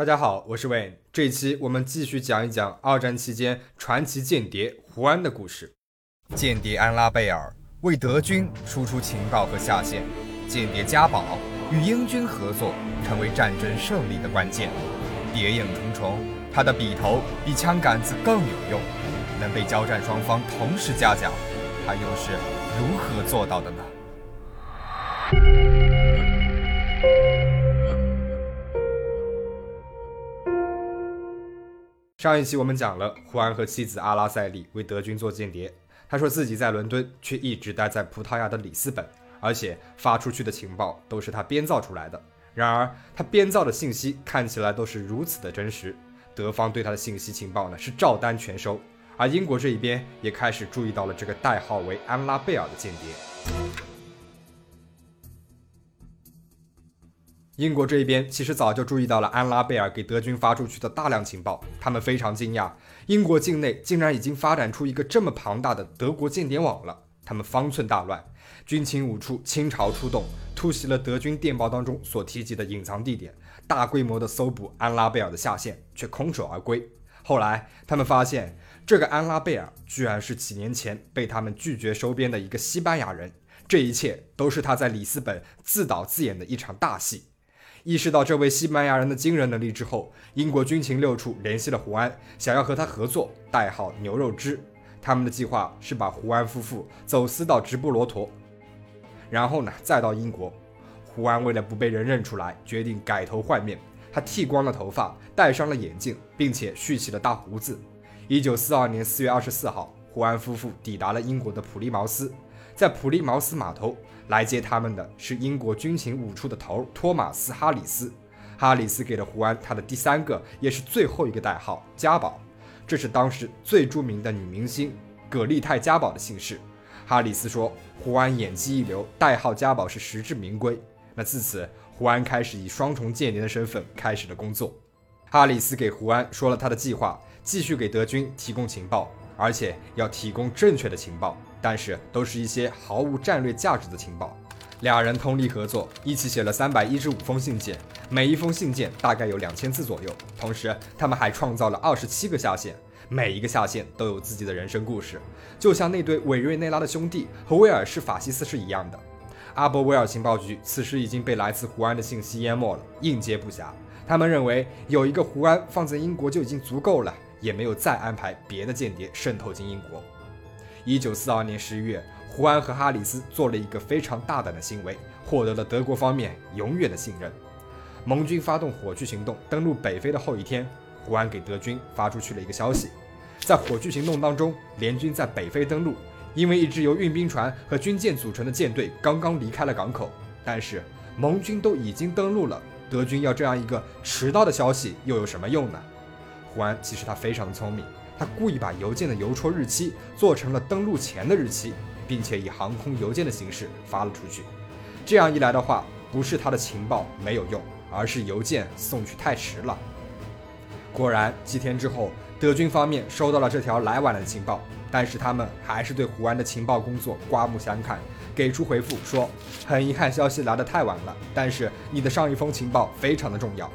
大家好，我是 Wayne。这一期我们继续讲一讲二战期间传奇间谍胡安的故事。间谍安拉贝尔为德军输出情报和下线，间谍加宝与英军合作，成为战争胜利的关键。谍影重重，他的笔头比枪杆子更有用，能被交战双方同时夹角，他又是如何做到的呢？上一期我们讲了胡安和妻子阿拉塞利为德军做间谍，他说自己在伦敦，却一直待在葡萄牙的里斯本，而且发出去的情报都是他编造出来的。然而他编造的信息看起来都是如此的真实，德方对他的信息情报呢是照单全收，而英国这一边也开始注意到了这个代号为安拉贝尔的间谍。英国这一边其实早就注意到了安拉贝尔给德军发出去的大量情报，他们非常惊讶，英国境内竟然已经发展出一个这么庞大的德国间谍网了。他们方寸大乱，军情五处倾巢出动，突袭了德军电报当中所提及的隐藏地点，大规模的搜捕安拉贝尔的下线，却空手而归。后来他们发现，这个安拉贝尔居然是几年前被他们拒绝收编的一个西班牙人，这一切都是他在里斯本自导自演的一场大戏。意识到这位西班牙人的惊人能力之后，英国军情六处联系了胡安，想要和他合作，代号牛肉汁。他们的计划是把胡安夫妇走私到直布罗陀，然后呢再到英国。胡安为了不被人认出来，决定改头换面。他剃光了头发，戴上了眼镜，并且蓄起了大胡子。一九四二年四月二十四号，胡安夫妇抵达了英国的普利茅斯，在普利茅斯码头。来接他们的是英国军情五处的头托马斯·哈里斯。哈里斯给了胡安他的第三个，也是最后一个代号“家宝”，这是当时最著名的女明星葛丽泰·家宝的姓氏。哈里斯说：“胡安演技一流，代号‘家宝’是实至名归。”那自此，胡安开始以双重间谍的身份开始了工作。哈里斯给胡安说了他的计划，继续给德军提供情报，而且要提供正确的情报。但是都是一些毫无战略价值的情报。俩人通力合作，一起写了三百一十五封信件，每一封信件大概有两千字左右。同时，他们还创造了二十七个下线，每一个下线都有自己的人生故事，就像那对委瑞内拉的兄弟和威尔士法西斯是一样的。阿伯威尔情报局此时已经被来自胡安的信息淹没了，应接不暇。他们认为有一个胡安放在英国就已经足够了，也没有再安排别的间谍渗透进英国。一九四二年十一月，胡安和哈里斯做了一个非常大胆的行为，获得了德国方面永远的信任。盟军发动火炬行动登陆北非的后一天，胡安给德军发出去了一个消息：在火炬行动当中，联军在北非登陆，因为一支由运兵船和军舰组成的舰队刚刚离开了港口。但是盟军都已经登陆了，德军要这样一个迟到的消息又有什么用呢？胡安其实他非常的聪明。他故意把邮件的邮戳日期做成了登陆前的日期，并且以航空邮件的形式发了出去。这样一来的话，不是他的情报没有用，而是邮件送去太迟了。果然，几天之后，德军方面收到了这条来晚了的情报，但是他们还是对胡安的情报工作刮目相看，给出回复说：“很遗憾，消息来得太晚了，但是你的上一封情报非常的重要。”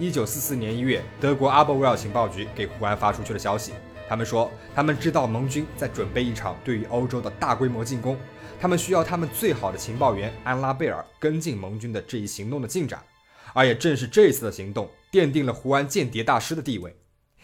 一九四四年一月，德国阿伯威尔情报局给胡安发出去了消息。他们说，他们知道盟军在准备一场对于欧洲的大规模进攻，他们需要他们最好的情报员安拉贝尔跟进盟军的这一行动的进展。而也正是这一次的行动，奠定了胡安间谍大师的地位。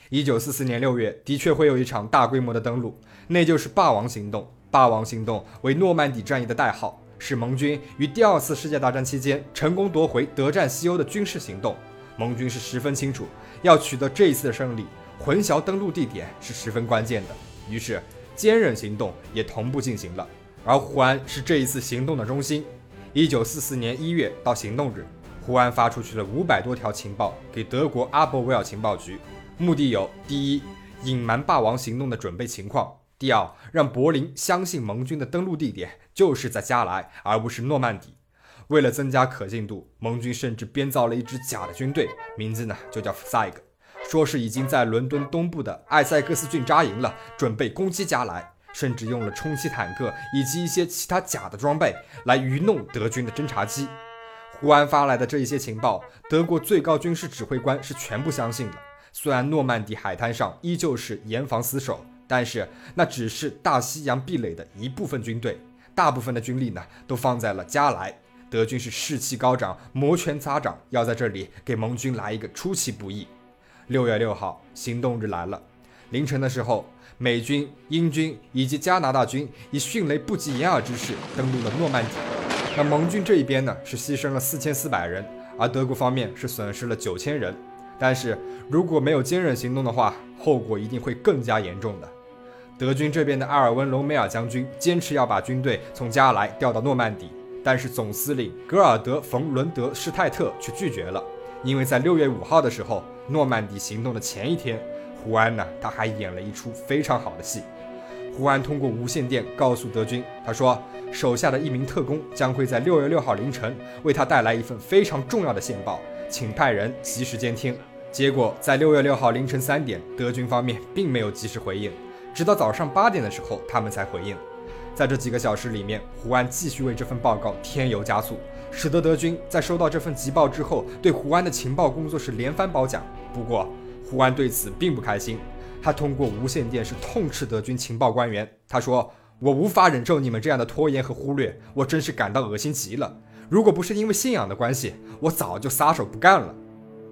一九四四年六月，的确会有一场大规模的登陆，那就是霸王行动。霸王行动为诺曼底战役的代号，是盟军于第二次世界大战期间成功夺回德占西欧的军事行动。盟军是十分清楚，要取得这一次的胜利，混淆登陆地点是十分关键的。于是，坚忍行动也同步进行了。而胡安是这一次行动的中心。一九四四年一月到行动日，胡安发出去了五百多条情报给德国阿伯维尔情报局，目的有：第一，隐瞒霸王行动的准备情况；第二，让柏林相信盟军的登陆地点就是在加莱，而不是诺曼底。为了增加可信度，盟军甚至编造了一支假的军队，名字呢就叫 Fsig，说是已经在伦敦东部的艾塞克斯郡扎营了，准备攻击加莱，甚至用了冲击坦克以及一些其他假的装备来愚弄德军的侦察机。胡安发来的这一些情报，德国最高军事指挥官是全部相信的。虽然诺曼底海滩上依旧是严防死守，但是那只是大西洋壁垒的一部分军队，大部分的军力呢都放在了加莱。德军是士气高涨，摩拳擦掌，要在这里给盟军来一个出其不意。六月六号，行动日来了。凌晨的时候，美军、英军以及加拿大军以迅雷不及掩耳之势登陆了诺曼底。那盟军这一边呢，是牺牲了四千四百人，而德国方面是损失了九千人。但是如果没有坚韧行动的话，后果一定会更加严重的。德军这边的阿尔温·隆美尔将军坚持要把军队从加莱调到诺曼底，但是总司令格尔德·冯·伦德施泰特却拒绝了，因为在六月五号的时候，诺曼底行动的前一天，胡安呢他还演了一出非常好的戏。胡安通过无线电告诉德军，他说。手下的一名特工将会在六月六号凌晨为他带来一份非常重要的线报，请派人及时监听。结果在六月六号凌晨三点，德军方面并没有及时回应，直到早上八点的时候，他们才回应。在这几个小时里面，胡安继续为这份报告添油加醋，使得德军在收到这份急报之后，对胡安的情报工作是连番褒奖。不过，胡安对此并不开心，他通过无线电是痛斥德军情报官员，他说。我无法忍受你们这样的拖延和忽略，我真是感到恶心极了。如果不是因为信仰的关系，我早就撒手不干了。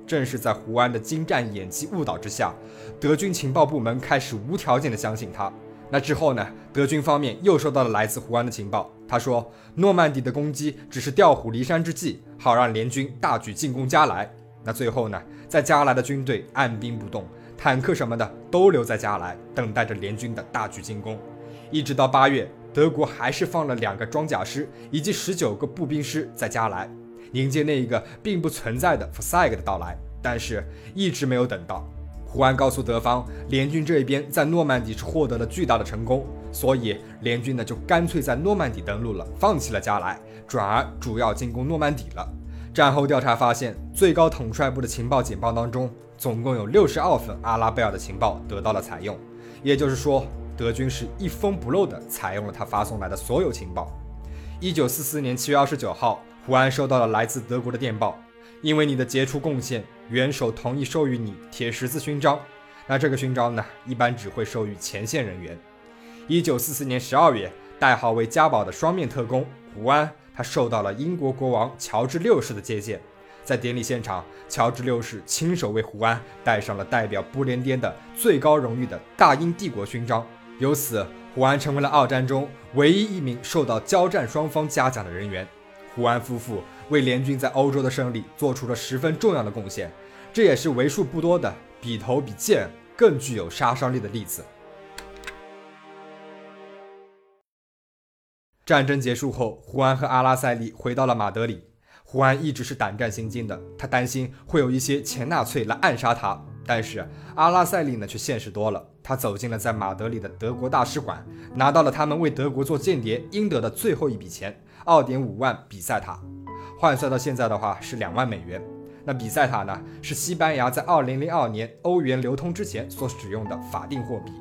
正是在胡安的精湛演技误导之下，德军情报部门开始无条件的相信他。那之后呢？德军方面又收到了来自胡安的情报，他说诺曼底的攻击只是调虎离山之计，好让联军大举进攻加莱。那最后呢？在加莱的军队按兵不动，坦克什么的都留在加莱，等待着联军的大举进攻。一直到八月，德国还是放了两个装甲师以及十九个步兵师在加莱，迎接那一个并不存在的弗赛格的到来，但是一直没有等到。胡安告诉德方，联军这一边在诺曼底是获得了巨大的成功，所以联军呢就干脆在诺曼底登陆了，放弃了加莱，转而主要进攻诺曼底了。战后调查发现，最高统帅部的情报简报当中，总共有六十二份阿拉贝尔的情报得到了采用，也就是说。德军是一封不漏地采用了他发送来的所有情报。一九四四年七月二十九号，胡安收到了来自德国的电报，因为你的杰出贡献，元首同意授予你铁十字勋章。那这个勋章呢，一般只会授予前线人员。一九四四年十二月，代号为加宝的双面特工胡安，他受到了英国国王乔治六世的接见。在典礼现场，乔治六世亲手为胡安戴上了代表不列颠的最高荣誉的大英帝国勋章。由此，胡安成为了二战中唯一一名受到交战双方嘉奖的人员。胡安夫妇为联军在欧洲的胜利做出了十分重要的贡献，这也是为数不多的比头比剑更具有杀伤力的例子。战争结束后，胡安和阿拉塞利回到了马德里。胡安一直是胆战心惊的，他担心会有一些前纳粹来暗杀他。但是阿拉塞利呢，却现实多了。他走进了在马德里的德国大使馆，拿到了他们为德国做间谍应得的最后一笔钱，二点五万比塞塔，换算到现在的话是两万美元。那比塞塔呢，是西班牙在二零零二年欧元流通之前所使用的法定货币。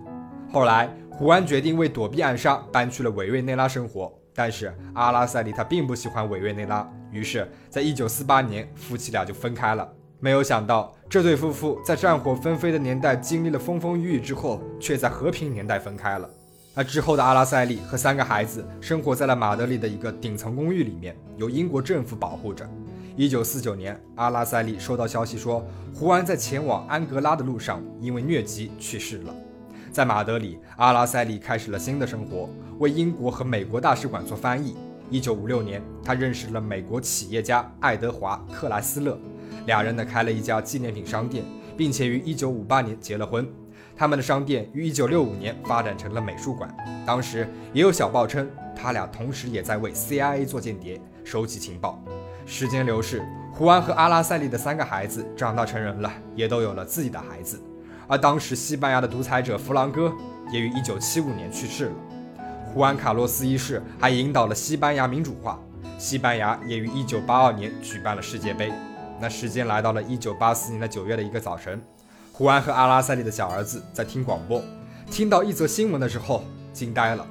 后来胡安决定为躲避暗杀，搬去了委内瑞内拉生活。但是阿拉塞利他并不喜欢委内瑞内拉，于是，在一九四八年，夫妻俩就分开了。没有想到，这对夫妇在战火纷飞的年代经历了风风雨雨之后，却在和平年代分开了。而之后的阿拉塞利和三个孩子生活在了马德里的一个顶层公寓里面，由英国政府保护着。一九四九年，阿拉塞利收到消息说，胡安在前往安格拉的路上因为疟疾去世了。在马德里，阿拉塞利开始了新的生活，为英国和美国大使馆做翻译。一九五六年，他认识了美国企业家爱德华·克莱斯勒。俩人呢开了一家纪念品商店，并且于一九五八年结了婚。他们的商店于一九六五年发展成了美术馆。当时也有小报称，他俩同时也在为 CIA 做间谍，收集情报。时间流逝，胡安和阿拉塞利的三个孩子长大成人了，也都有了自己的孩子。而当时西班牙的独裁者弗朗哥也于一九七五年去世了。胡安卡洛斯一世还引导了西班牙民主化，西班牙也于一九八二年举办了世界杯。那时间来到了一九八四年的九月的一个早晨，胡安和阿拉塞利的小儿子在听广播，听到一则新闻的时候惊呆了。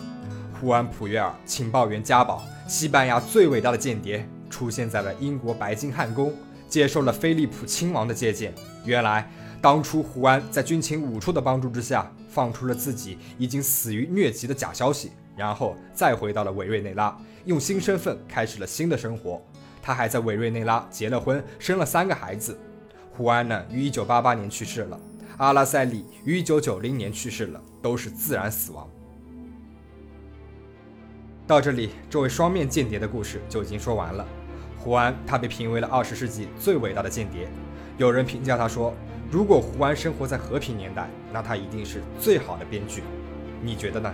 胡安·普约尔情报员加宝，西班牙最伟大的间谍，出现在了英国白金汉宫，接受了菲利普亲王的接见。原来，当初胡安在军情五处的帮助之下，放出了自己已经死于疟疾的假消息，然后再回到了委瑞内拉，用新身份开始了新的生活。他还在委瑞内拉结了婚，生了三个孩子。胡安呢，于一九八八年去世了；阿拉塞里于一九九零年去世了，都是自然死亡。到这里，这位双面间谍的故事就已经说完了。胡安，他被评为了二十世纪最伟大的间谍。有人评价他说：“如果胡安生活在和平年代，那他一定是最好的编剧。”你觉得呢？